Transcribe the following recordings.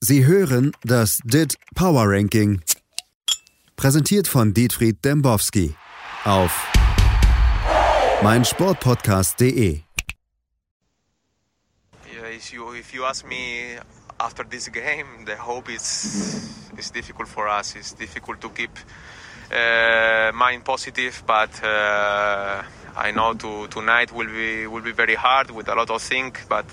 Sie hören das DIT Power Ranking. Präsentiert von Dietfried Dembowski auf meinsportpodcast.de. Yeah, if you if you ask me after this game, the hope is is difficult for us. It's difficult to keep uh, mind positive, but uh, I know to, tonight will be will be very hard with a lot of things. But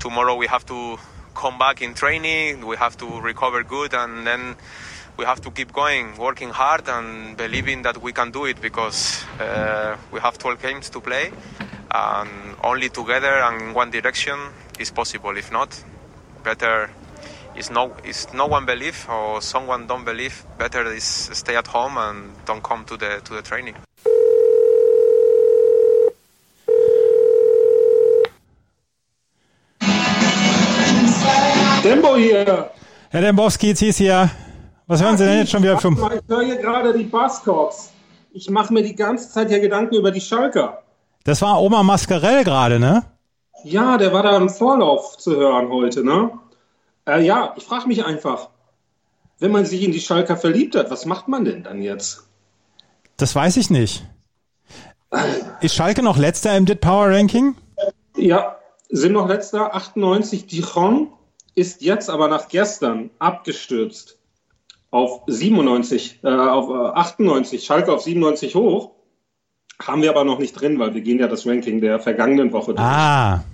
tomorrow we have to come back in training. We have to recover good, and then we have to keep going, working hard, and believing that we can do it because uh, we have 12 games to play, and only together and in one direction is possible. If not, better is no is no one believe or someone don't believe. Better is stay at home and don't come to the to the training. Tempo hier. Herr Dembowski, jetzt hieß hier. Was hören Sie denn jetzt schon wieder für... Ich höre hier gerade die Buzzcocks. Ich mache mir die ganze Zeit hier Gedanken über die Schalker. Das war Oma Mascarell gerade, ne? Ja, der war da im Vorlauf zu hören heute, ne? Äh, ja, ich frage mich einfach, wenn man sich in die Schalker verliebt hat, was macht man denn dann jetzt? Das weiß ich nicht. Ist Schalke noch letzter im DIT Power Ranking? Ja, sind noch letzter, 98. Dijon ist jetzt aber nach gestern abgestürzt auf 97, äh, auf 98, Schalke auf 97 hoch. Haben wir aber noch nicht drin, weil wir gehen ja das Ranking der vergangenen Woche durch. Ah.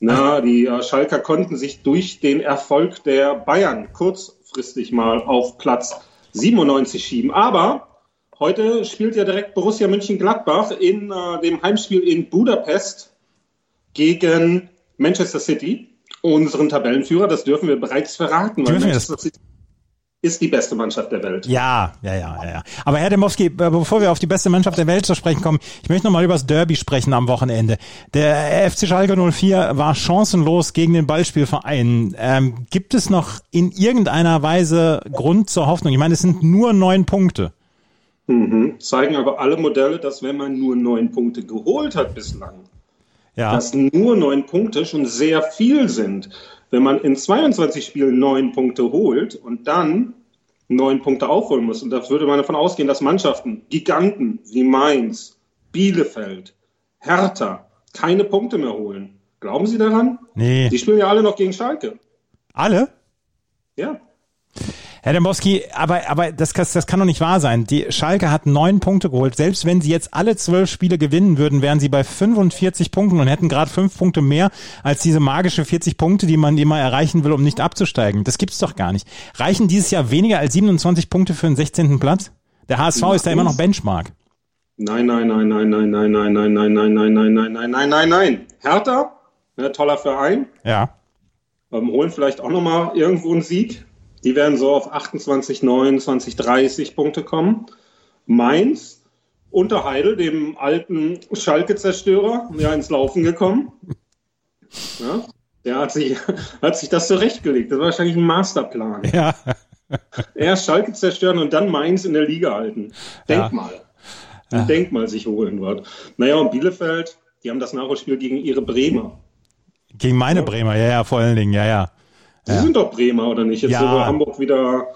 Na, die äh, Schalker konnten sich durch den Erfolg der Bayern kurzfristig mal auf Platz 97 schieben. Aber heute spielt ja direkt Borussia München-Gladbach in äh, dem Heimspiel in Budapest gegen Manchester City, unseren Tabellenführer. Das dürfen wir bereits verraten. Dürfen wir das? City ist die beste Mannschaft der Welt. Ja, ja, ja, ja. ja. Aber Herr Demowski, bevor wir auf die beste Mannschaft der Welt zu sprechen kommen, ich möchte nochmal über das Derby sprechen am Wochenende. Der FC Schalke 04 war chancenlos gegen den Ballspielverein. Ähm, gibt es noch in irgendeiner Weise Grund zur Hoffnung? Ich meine, es sind nur neun Punkte. Mhm. Zeigen aber alle Modelle, dass wenn man nur neun Punkte geholt hat bislang, Ja. dass nur neun Punkte schon sehr viel sind. Wenn man in 22 Spielen neun Punkte holt und dann neun Punkte aufholen muss, und da würde man davon ausgehen, dass Mannschaften, Giganten wie Mainz, Bielefeld, Hertha keine Punkte mehr holen. Glauben Sie daran? Nee. Die spielen ja alle noch gegen Schalke. Alle? Ja. Herr Dembowski, aber, aber das, kann- das kann doch nicht wahr sein. Die Schalke hat neun Punkte geholt. Selbst wenn sie jetzt alle zwölf Spiele gewinnen würden, wären sie bei 45 Punkten und hätten gerade fünf Punkte mehr als diese magische 40 Punkte, die man immer erreichen will, um nicht abzusteigen. Das gibt's doch gar nicht. Reichen dieses Jahr weniger als 27 Punkte für den 16. Platz? Der HSV ist da immer noch Benchmark. Nein, nein, nein, nein, nein, nein, nein, nein, nein, nein, nein, nein, nein, nein, nein, nein, nein. Hertha, ne, toller Verein, Ja. ähm, holen vielleicht auch nochmal irgendwo einen Sieg. Die werden so auf 28, 29, 30 Punkte kommen. Mainz unter Heidel, dem alten Schalke-Zerstörer, ja, ins Laufen gekommen. Ja, der hat sich, hat sich das zurechtgelegt. Das war wahrscheinlich ein Masterplan. Ja. Erst Schalke zerstören und dann Mainz in der Liga halten. Ja. Denkmal. Ein Denkmal sich holen wird. Naja, und Bielefeld, die haben das Nachholspiel gegen ihre Bremer. Gegen meine Bremer, ja, ja, vor allen Dingen, ja, ja. Sie sind doch Bremer, oder nicht? Jetzt Ja. wo Hamburg wieder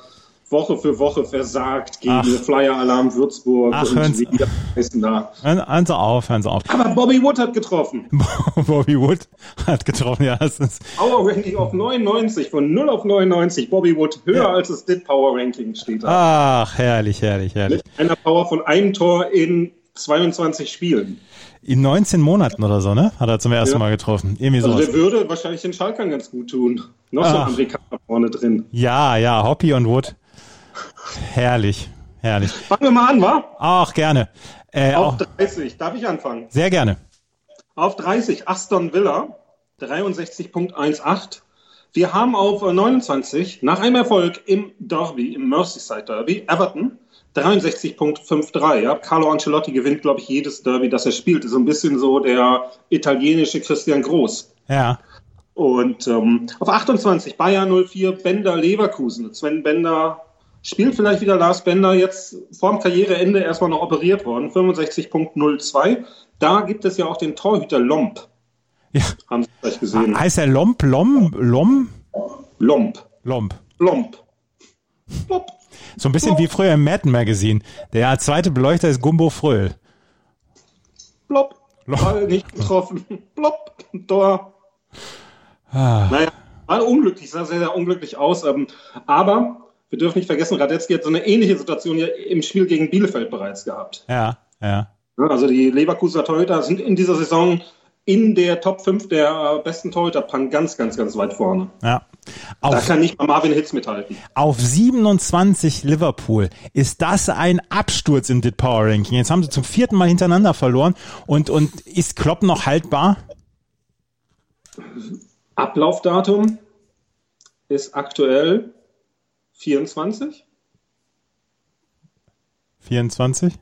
Woche für Woche versagt gegen Ach. Flyer-Alarm Würzburg Ach, und hören's- wie die heißen da. Hören, hören Sie auf, hören Sie auf. Aber Bobby Wood hat getroffen. Bobby Wood hat getroffen, ja, das ist, Power Ranking auf 99, von 0 auf 99. Bobby Wood höher als das DIT Power Ranking steht da. ach, herrlich, herrlich, herrlich. Mit einer Power von einem Tor in 22 Spielen. In 19 Monaten oder so, ne? Hat er zum ersten Ja. Mal getroffen. Irgendwie Also sowas. der würde wahrscheinlich den Schalkern ganz gut tun. Noch so ein Ach. Amerikaner vorne drin. Ja, ja, Hoppy und Wood. Herrlich, herrlich. Fangen wir mal an, wa? Ach, gerne. Äh, Auf auch, 30. Darf ich anfangen? sehr gerne. Auf 30 Aston Villa, 63.18. Wir haben auf äh, 29 nach einem Erfolg im Derby, im Merseyside Derby, Everton, 63.53. Ja. Carlo Ancelotti gewinnt, glaube ich, jedes Derby, das er spielt. Ist so ein bisschen so der italienische Christian Groß. Ja. Und ähm, auf 28 Bayern 04, Bender Leverkusen. Sven Bender spielt vielleicht wieder Lars Bender, jetzt vorm Karriereende erstmal noch operiert worden, 65.02. Da gibt es ja auch den Torhüter Lomp. ja. Haben Sie vielleicht gesehen? Heißt er Lomp, Lom, Lom? Lomp. Lomp. Lomp. Plop. So ein bisschen Plop. wie früher im Madden Magazine. Der zweite Beleuchter ist Gumbo Fröhl. Plop. Ball nicht getroffen. Plop. Tor. Ah. Naja, war unglücklich, sah sehr, sehr unglücklich aus. Ähm, aber wir dürfen nicht vergessen, Radetzky hat so eine ähnliche Situation ja im Spiel gegen Bielefeld bereits gehabt. Ja, ja. Also die Leverkusener Torhüter sind in dieser Saison in der Top 5 der besten Torhüter-Pan ganz, ganz, ganz weit vorne. Ja. Auf, da kann nicht mal Marvin Hitz mithalten. Auf 27 Liverpool. Ist das ein Absturz im Dit Power Ranking? Jetzt haben sie zum vierten Mal hintereinander verloren. Und, und ist Klopp noch haltbar? Ablaufdatum ist aktuell 24. 24?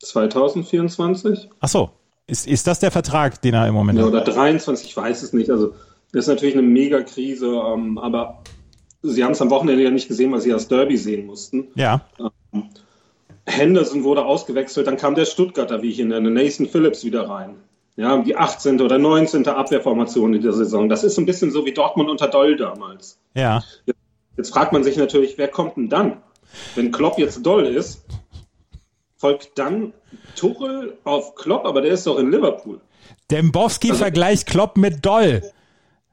2024. Ach so. Ist, ist das der Vertrag, den er im Moment ja, hat? Oder 23, ich weiß es nicht. Also, das ist natürlich eine Megakrise, ähm, aber sie haben es am Wochenende ja nicht gesehen, weil sie das Derby sehen mussten. Ja. Ähm, Henderson wurde ausgewechselt, dann kam der Stuttgarter, wie ich ihn nenne, Nathan Phillips wieder rein. Ja, die 18. oder 19. Abwehrformation in der Saison. Das ist ein bisschen so wie Dortmund unter Doll damals. Ja. Jetzt, jetzt fragt man sich natürlich, wer kommt denn dann? Wenn Klopp jetzt Doll ist, folgt dann Tuchel auf Klopp, aber der ist doch in Liverpool. Dembowski also, vergleicht Klopp mit Doll.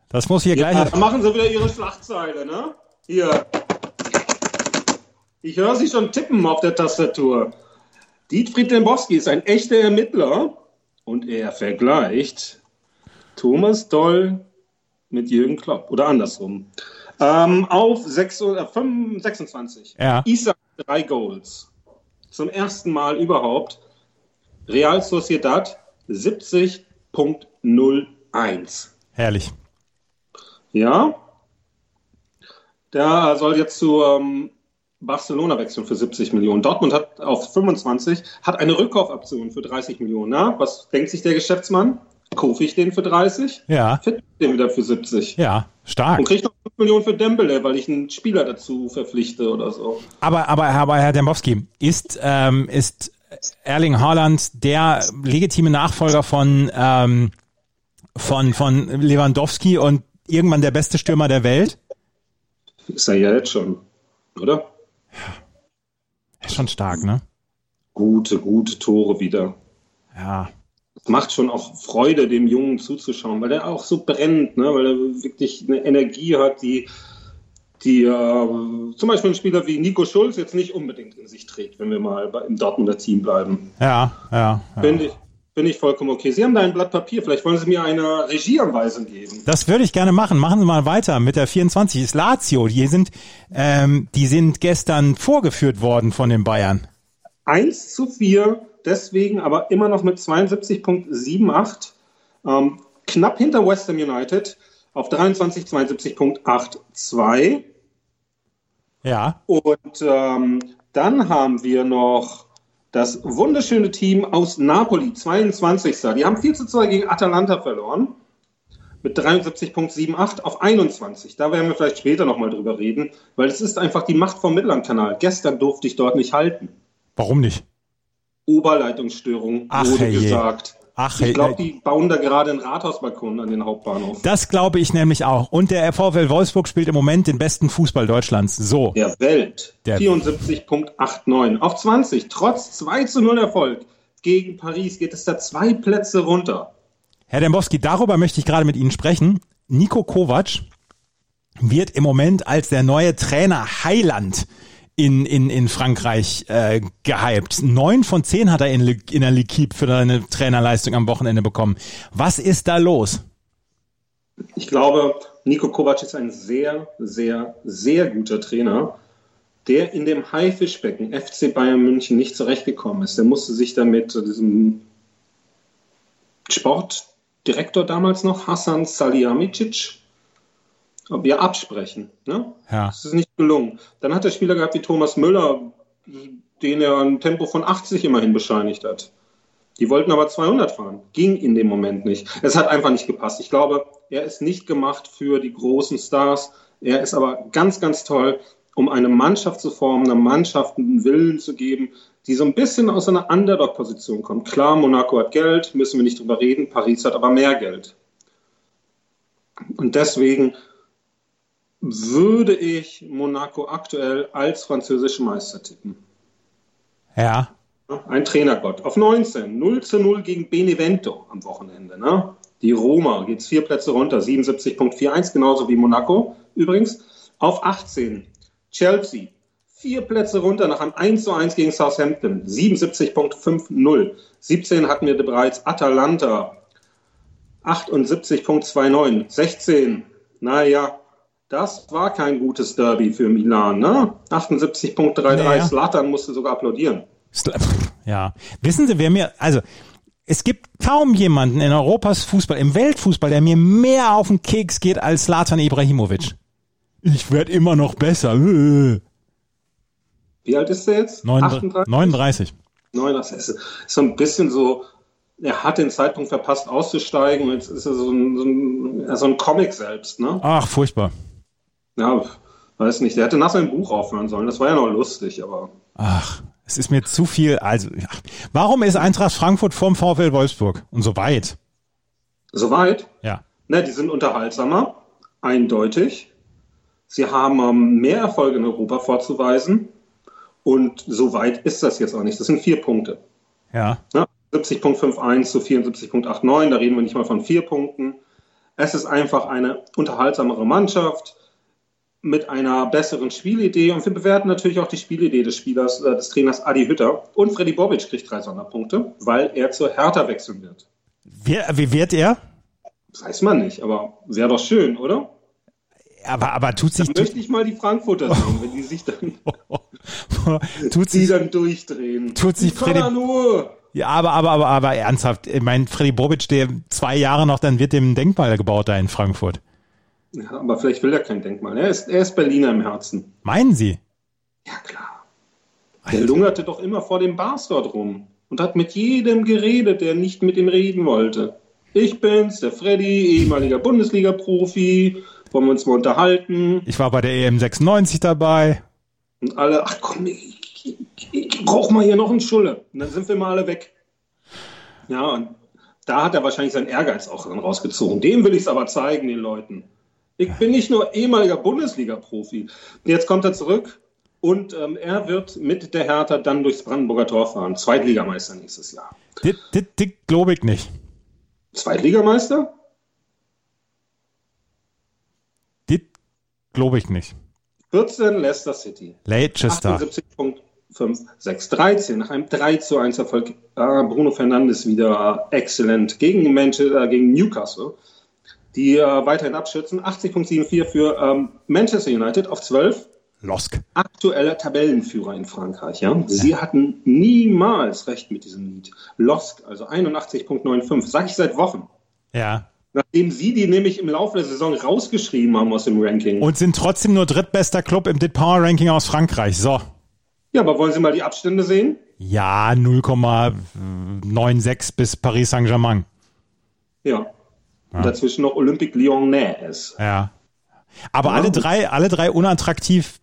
Das muss hier ja, gleich. Da machen sie wieder ihre Schlagzeile, ne? Hier. Ich höre sie schon tippen auf der Tastatur. Dietfried Dembowski ist ein echter Ermittler und er vergleicht Thomas Doll mit Jürgen Klopp oder andersrum. Ähm, auf 6, äh, 5, 26. Ja. Isaac drei Goals zum ersten Mal überhaupt Real Sociedad 70.01. Herrlich. Ja. Der soll jetzt zu ähm, Barcelona wechseln für 70 Millionen. Dortmund hat auf 25, hat eine Rückkaufoption für 30 Millionen. Na, was denkt sich der Geschäftsmann? Kaufe ich den für 30? Ja. Finde den wieder für 70. Ja, stark. Und kriege noch 5 Millionen für Dembele, weil ich einen Spieler dazu verpflichte oder so. Aber, aber, aber Herr Dembowski, ist, ähm, ist Erling Haaland der legitime Nachfolger von, ähm, von, von Lewandowski und irgendwann der beste Stürmer der Welt? Ist er ja jetzt schon, oder? Ja. Ist schon stark, ne? Gute, gute Tore wieder. Ja macht schon auch Freude, dem Jungen zuzuschauen, weil er auch so brennt, ne? weil er wirklich eine Energie hat, die, die äh, zum Beispiel ein Spieler wie Nico Schulz jetzt nicht unbedingt in sich trägt, wenn wir mal im Dortmunder Team bleiben. Ja, ja. ja. Ich, bin ich vollkommen okay. Sie haben da ein Blatt Papier, vielleicht wollen Sie mir eine Regieanweisung geben. Das würde ich gerne machen. Machen Sie mal weiter mit der 24. Ist Lazio. Die sind, ähm, die sind gestern vorgeführt worden von den Bayern. 1 zu 4 deswegen aber immer noch mit 72,78. Ähm, knapp hinter West Ham United auf 23, 72,82. Ja. Und ähm, dann haben wir noch das wunderschöne Team aus Napoli, 22. Die haben 4 zu 2 gegen Atalanta verloren. Mit 73,78 auf 21. Da werden wir vielleicht später nochmal drüber reden, weil es ist einfach die Macht vom Mittellandkanal. Gestern durfte ich dort nicht halten. Warum nicht? Oberleitungsstörung Ach, wurde hey gesagt. Ach, ich glaube, die bauen da gerade einen Rathausbalkon an den Hauptbahnhof. Das glaube ich nämlich auch. Und der VfL Wolfsburg spielt im Moment den besten Fußball Deutschlands. So. Der Welt. 74.89. Auf 20. Trotz 2 zu 0 Erfolg gegen Paris geht es da zwei Plätze runter. Herr Dembowski, darüber möchte ich gerade mit Ihnen sprechen. Nico Kovac wird im Moment als der neue Trainer Heiland in, in, in Frankreich äh, gehypt. Neun von zehn hat er in, in der L'Equipe für seine Trainerleistung am Wochenende bekommen. Was ist da los? Ich glaube, Nico Kovac ist ein sehr, sehr, sehr guter Trainer, der in dem Haifischbecken FC Bayern München nicht zurechtgekommen ist. Der musste sich damit diesem Sportdirektor damals noch, Hassan Salihamidzic, wir absprechen. Ne? Ja. Das ist nicht gelungen. Dann hat der Spieler gehabt wie Thomas Müller, den er ein Tempo von 80 immerhin bescheinigt hat. Die wollten aber 200 fahren. Ging in dem Moment nicht. Es hat einfach nicht gepasst. Ich glaube, er ist nicht gemacht für die großen Stars. Er ist aber ganz, ganz toll, um eine Mannschaft zu formen, einer Mannschaft einen Willen zu geben, die so ein bisschen aus einer Underdog-Position kommt. Klar, Monaco hat Geld, müssen wir nicht drüber reden. Paris hat aber mehr Geld. Und deswegen würde ich Monaco aktuell als französischen Meister tippen. Ja. Ein Trainergott. Auf 19, 0 zu 0 gegen Benevento am Wochenende. Ne? Die Roma geht vier Plätze runter, 77.41, genauso wie Monaco übrigens. Auf 18, Chelsea, vier Plätze runter nach einem 1 zu 1 gegen Southampton, 77.50. 17 hatten wir bereits Atalanta, 78.29. 16, naja, das war kein gutes Derby für Milan, ne? 78.33. Naja. Slatan musste sogar applaudieren. Ja. Wissen Sie, wer mir, also, es gibt kaum jemanden in Europas Fußball, im Weltfußball, der mir mehr auf den Keks geht als Slatan Ibrahimovic. Ich werde immer noch besser. Wie alt ist der jetzt? 39. 39. 39. Ist so ein bisschen so, er hat den Zeitpunkt verpasst auszusteigen. Jetzt ist er so ein, so ein, so ein Comic selbst, ne? Ach, furchtbar. Ja, weiß nicht. Der hätte nach seinem Buch aufhören sollen. Das war ja noch lustig, aber. Ach, es ist mir zu viel. Also, ja. warum ist Eintracht Frankfurt vorm VfL Wolfsburg und so weit? So weit? Ja. Na, die sind unterhaltsamer, eindeutig. Sie haben ähm, mehr Erfolge in Europa vorzuweisen. Und so weit ist das jetzt auch nicht. Das sind vier Punkte. Ja. ja 70.51 zu 74.89, da reden wir nicht mal von vier Punkten. Es ist einfach eine unterhaltsamere Mannschaft mit einer besseren Spielidee und wir bewerten natürlich auch die Spielidee des Spielers, äh, des Trainers Adi Hütter. Und Freddy Bobic kriegt drei Sonderpunkte, weil er zur Hertha wechseln wird. Wer, wie wird er? Das weiß man nicht, aber wäre doch schön, oder? Aber, aber tut sich. Dann möchte ich mal die Frankfurter sehen, wenn die sich dann, tut sich, dann durchdrehen. Tut sich Freddy. Ja, aber, aber, aber, aber ernsthaft. Ich meine, Freddy Bobic, der zwei Jahre noch, dann wird dem ein Denkmal gebaut da in Frankfurt. Ja, aber vielleicht will er kein Denkmal. Er ist, er ist Berliner im Herzen. Meinen Sie? Ja, klar. Der lungerte doch immer vor dem Bars dort rum und hat mit jedem geredet, der nicht mit ihm reden wollte. Ich bin's, der Freddy, ehemaliger Bundesliga-Profi. Wollen wir uns mal unterhalten? Ich war bei der EM 96 dabei. Und alle, ach komm, ich, ich, ich brauch mal hier noch einen Schulle. Und dann sind wir mal alle weg. Ja, und da hat er wahrscheinlich seinen Ehrgeiz auch dann rausgezogen. Dem will ich es aber zeigen, den Leuten. Ich bin nicht nur ehemaliger Bundesliga-Profi. Jetzt kommt er zurück und ähm, er wird mit der Hertha dann durchs Brandenburger Tor fahren. Zweitligameister nächstes Jahr. Das, glaube ich nicht. Zweitligameister? Das glaube ich nicht. 14 Leicester City. Leicester. 78.5, 13. Nach einem 3 zu 1 Erfolg. Äh, Bruno Fernandes wieder exzellent gegen, Manchester, äh, gegen Newcastle die äh, weiterhin abschützen. 80.74 für ähm, Manchester United auf 12. Losk. Aktueller Tabellenführer in Frankreich. Ja? Sie hatten niemals recht mit diesem Lied. Losk, also 81.95. Sag ich seit Wochen. Ja. Nachdem sie die nämlich im Laufe der Saison rausgeschrieben haben aus dem Ranking. Und sind trotzdem nur drittbester Club im Dit Power Ranking aus Frankreich. So. Ja, aber wollen Sie mal die Abstände sehen? Ja, 0,96 bis Paris Saint-Germain. Ja. Ja. dazwischen noch Olympique Lyonnais. Ja. Aber ja. alle drei, alle drei unattraktiv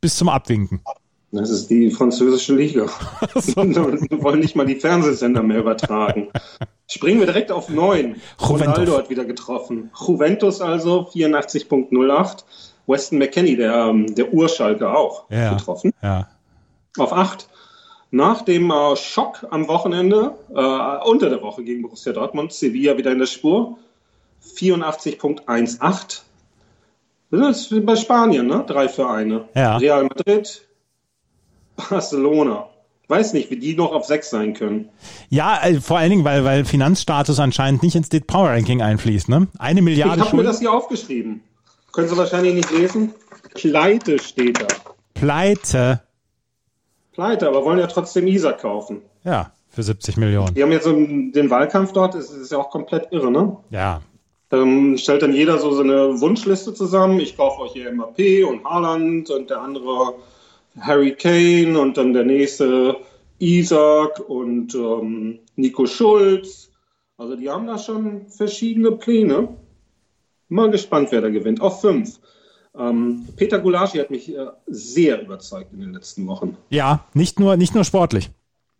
bis zum Abwinken. Das ist die französische Liga. wir wollen nicht mal die Fernsehsender mehr übertragen. Springen wir direkt auf neun. Ronaldo hat wieder getroffen. Juventus also 84.08. Weston McKenney, der, ähm, der Urschalke auch ja. getroffen. Ja. Auf acht. Nach dem äh, Schock am Wochenende, äh, unter der Woche gegen Borussia Dortmund, Sevilla wieder in der Spur. 84.18. Das ist bei Spanien, ne? Drei Vereine. Ja. Real Madrid, Barcelona. Weiß nicht, wie die noch auf sechs sein können. Ja, also vor allen Dingen, weil, weil Finanzstatus anscheinend nicht ins Dit Power Ranking einfließt, ne? Eine Milliarde. Ich habe mir das hier aufgeschrieben. Können Sie wahrscheinlich nicht lesen. Pleite steht da. Pleite. Pleite, aber wollen ja trotzdem Isaac kaufen. Ja, für 70 Millionen. Die haben jetzt so den Wahlkampf dort, das ist ja auch komplett irre, ne? Ja, ähm, stellt dann jeder so seine Wunschliste zusammen. Ich kaufe euch hier MAP und Haaland und der andere Harry Kane und dann der nächste Isaac und ähm, Nico Schulz. Also die haben da schon verschiedene Pläne. Mal gespannt, wer da gewinnt. Auf fünf. Ähm, Peter Gulaschi hat mich äh, sehr überzeugt in den letzten Wochen. Ja, nicht nur, nicht nur sportlich.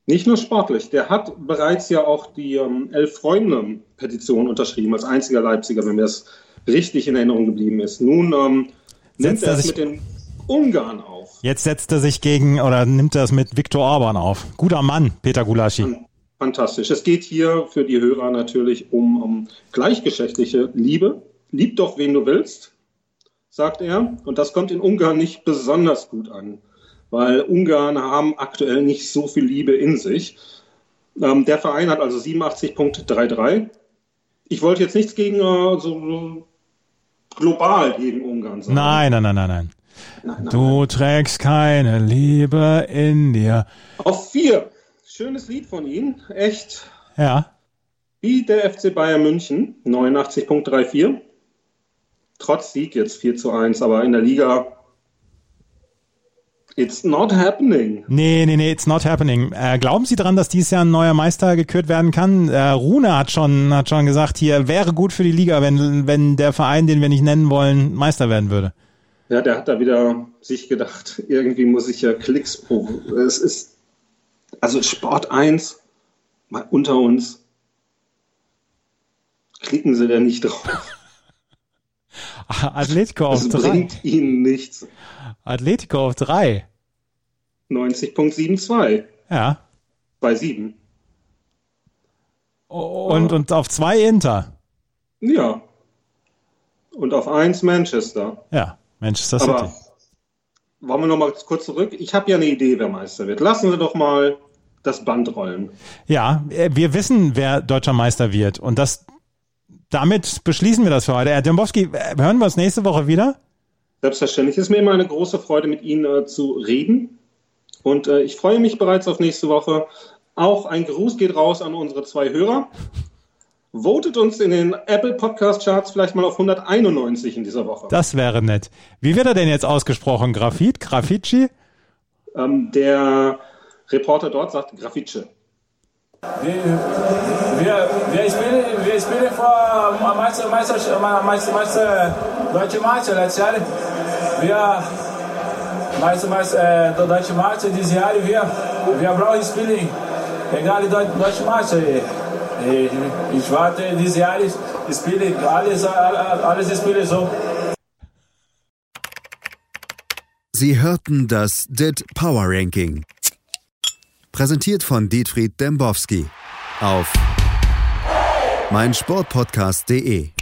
Nicht nur sportlich, der hat bereits ja auch die ähm, Elf-Freunde-Petition unterschrieben, als einziger Leipziger, wenn mir das richtig in Erinnerung geblieben ist. Nun ähm, nimmt er es mit den Ungarn auf. Jetzt setzt er sich gegen oder nimmt er es mit Viktor Orban auf. Guter Mann, Peter Gulaschi. Fantastisch. Es geht hier für die Hörer natürlich um, um gleichgeschlechtliche Liebe. Lieb doch, wen du willst, sagt er. Und das kommt in Ungarn nicht besonders gut an, weil Ungarn haben aktuell nicht so viel Liebe in sich. Ähm, der Verein hat also 87.33. Ich wollte jetzt nichts gegen äh, so global gegen Ungarn sagen. Nein, nein, nein, nein, nein. nein, nein du nein. trägst keine Liebe in dir. Auf vier. Schönes Lied von Ihnen. Echt. Ja. Wie der FC Bayern München. 89.34. Trotz Sieg jetzt 4 zu 1, aber in der Liga It's not happening. Nee, nee, nee, it's not happening. Äh, glauben Sie dran, dass dieses Jahr ein neuer Meister gekürt werden kann? Äh, Rune hat schon, hat schon gesagt, hier wäre gut für die Liga, wenn, wenn der Verein, den wir nicht nennen wollen, Meister werden würde. Ja, der hat da wieder sich gedacht, irgendwie muss ich ja Klicks pro. Es ist, also Sport 1, mal unter uns, klicken Sie da nicht drauf. Atletico auf 3. Das bringt Ihnen nichts. Atletico auf 3. 90.72. Ja. Bei 7. Und, und auf 2 Inter. Ja. Und auf 1 Manchester. Ja, Manchester City. Aber wollen wir noch mal kurz zurück? Ich habe ja eine Idee, wer Meister wird. Lassen Sie doch mal das Band rollen. Ja, äh, wir wissen, wer deutscher Meister wird. Und das, damit beschließen wir das für heute. Herr Dembowski, hören wir uns nächste Woche wieder? Selbstverständlich. Es ist mir immer eine große Freude, mit Ihnen äh, zu reden. Und äh, ich freue mich bereits auf nächste Woche. Auch ein Gruß geht raus an unsere zwei Hörer. Votet uns in den Apple Podcast Charts vielleicht mal auf 191 in dieser Woche. Das wäre nett. Wie wird er denn jetzt ausgesprochen? Graphit? Graffici? Ähm, der Reporter dort sagt Graffice. Wir, wir, wir, spielen, wir spielen vor Meister, Meister, Meister, Meister, Deutsche Meister letztes Jahr. Wir, Meister, Meister, äh, Deutsche Meister dieses Jahr, wir, wir brauchen Spielen, egal Deutsche Meister. Ich warte dieses Jahr, ich spiele alles, alles spiele so. Sie hörten das DIT Power Ranking. Präsentiert von Dietfried Dembowski auf meinsportpodcast.de.